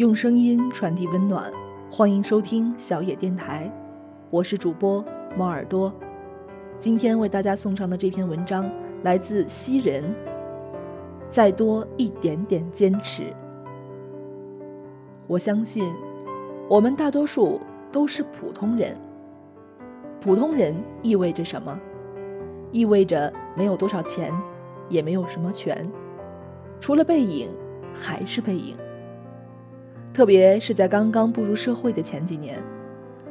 用声音传递温暖，欢迎收听小野电台，我是主播猫耳朵。今天为大家送上的这篇文章来自西人。再多一点点坚持，我相信，我们大多数都是普通人。普通人意味着什么？意味着没有多少钱，也没有什么权，除了背影，还是背影。特别是在刚刚步入社会的前几年，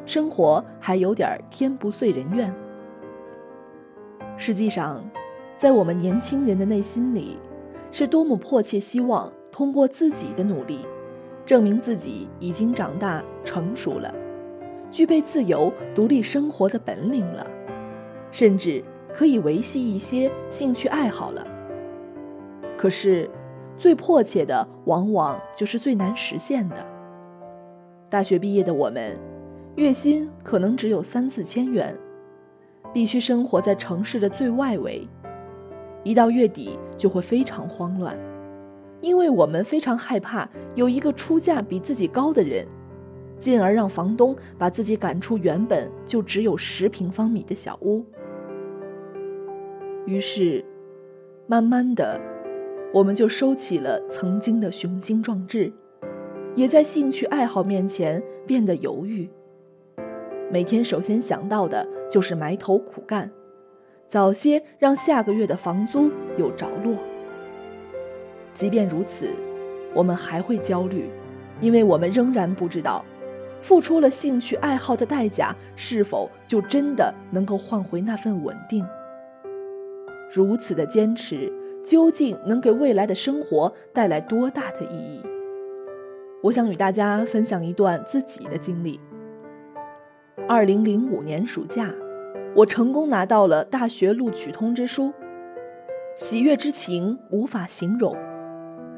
生活还有点天不遂人愿。实际上，在我们年轻人的内心里，是多么迫切希望通过自己的努力，证明自己已经长大成熟了，具备自由独立生活的本领了，甚至可以维系一些兴趣爱好了。可是。最迫切的，往往就是最难实现的。大学毕业的我们，月薪可能只有三四千元，必须生活在城市的最外围，一到月底就会非常慌乱，因为我们非常害怕有一个出价比自己高的人，进而让房东把自己赶出原本就只有十平方米的小屋。于是，慢慢的。我们就收起了曾经的雄心壮志，也在兴趣爱好面前变得犹豫。每天首先想到的就是埋头苦干，早些让下个月的房租有着落。即便如此，我们还会焦虑，因为我们仍然不知道，付出了兴趣爱好的代价是否就真的能够换回那份稳定。如此的坚持。究竟能给未来的生活带来多大的意义？我想与大家分享一段自己的经历。二零零五年暑假，我成功拿到了大学录取通知书，喜悦之情无法形容。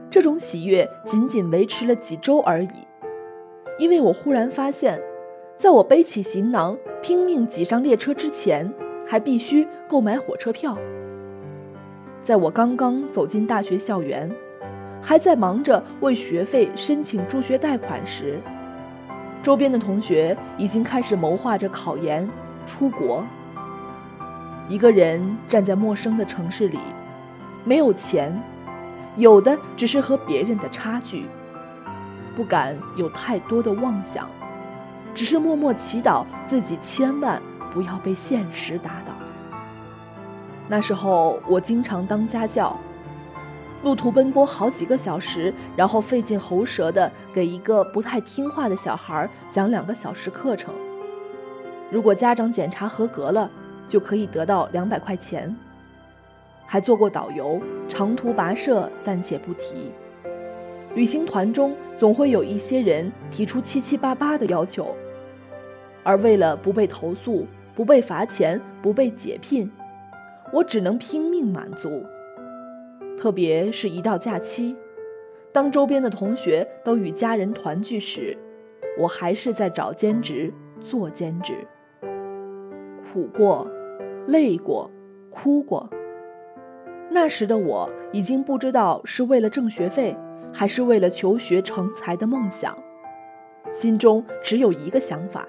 这种喜悦仅仅维持了几周而已，因为我忽然发现，在我背起行囊拼命挤上列车之前，还必须购买火车票。在我刚刚走进大学校园，还在忙着为学费申请助学贷款时，周边的同学已经开始谋划着考研、出国。一个人站在陌生的城市里，没有钱，有的只是和别人的差距。不敢有太多的妄想，只是默默祈祷自己千万不要被现实打倒。那时候我经常当家教，路途奔波好几个小时，然后费尽喉舌的给一个不太听话的小孩讲两个小时课程。如果家长检查合格了，就可以得到两百块钱。还做过导游，长途跋涉暂且不提。旅行团中总会有一些人提出七七八八的要求，而为了不被投诉、不被罚钱、不被解聘。我只能拼命满足，特别是一到假期，当周边的同学都与家人团聚时，我还是在找兼职做兼职。苦过，累过，哭过。那时的我已经不知道是为了挣学费，还是为了求学成才的梦想，心中只有一个想法：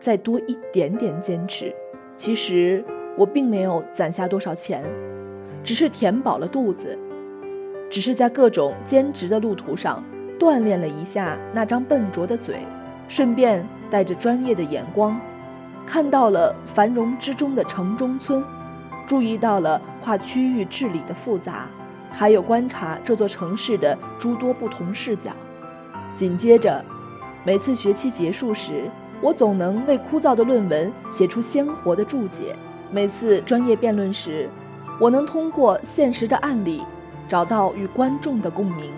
再多一点点坚持。其实。我并没有攒下多少钱，只是填饱了肚子，只是在各种兼职的路途上锻炼了一下那张笨拙的嘴，顺便带着专业的眼光，看到了繁荣之中的城中村，注意到了跨区域治理的复杂，还有观察这座城市的诸多不同视角。紧接着，每次学期结束时，我总能为枯燥的论文写出鲜活的注解。每次专业辩论时，我能通过现实的案例找到与观众的共鸣，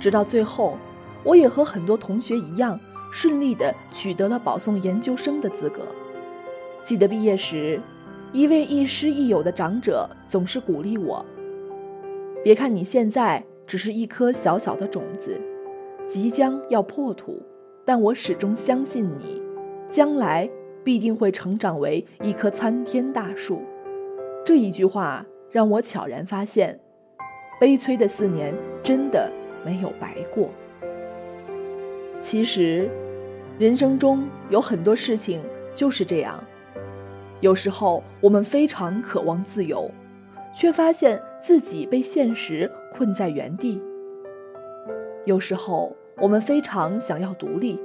直到最后，我也和很多同学一样顺利地取得了保送研究生的资格。记得毕业时，一位亦师亦友的长者总是鼓励我：“别看你现在只是一颗小小的种子，即将要破土，但我始终相信你，将来。”必定会成长为一棵参天大树。这一句话让我悄然发现，悲催的四年真的没有白过。其实，人生中有很多事情就是这样。有时候我们非常渴望自由，却发现自己被现实困在原地；有时候我们非常想要独立，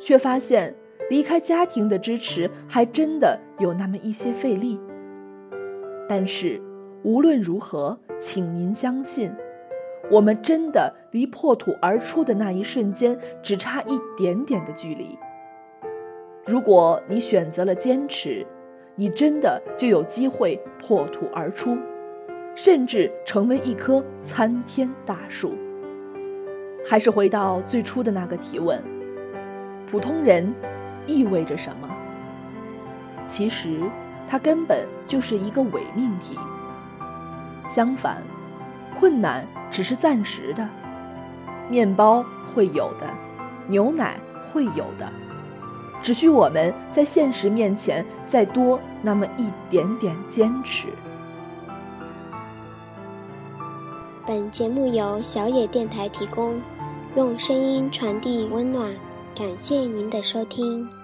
却发现离开家庭的支持还真的有那么一些费力。但是无论如何，请您相信。我们真的离破土而出的那一瞬间只差一点点的距离。如果你选择了坚持，你真的就有机会破土而出，甚至成为一棵参天大树。还是回到最初的那个提问：普通人意味着什么？其实，它根本就是一个伪命题。相反，困难。只是暂时的，面包会有的，牛奶会有的，只需我们在现实面前再多那么一点点坚持。本节目由小野电台提供，用声音传递温暖，感谢您的收听。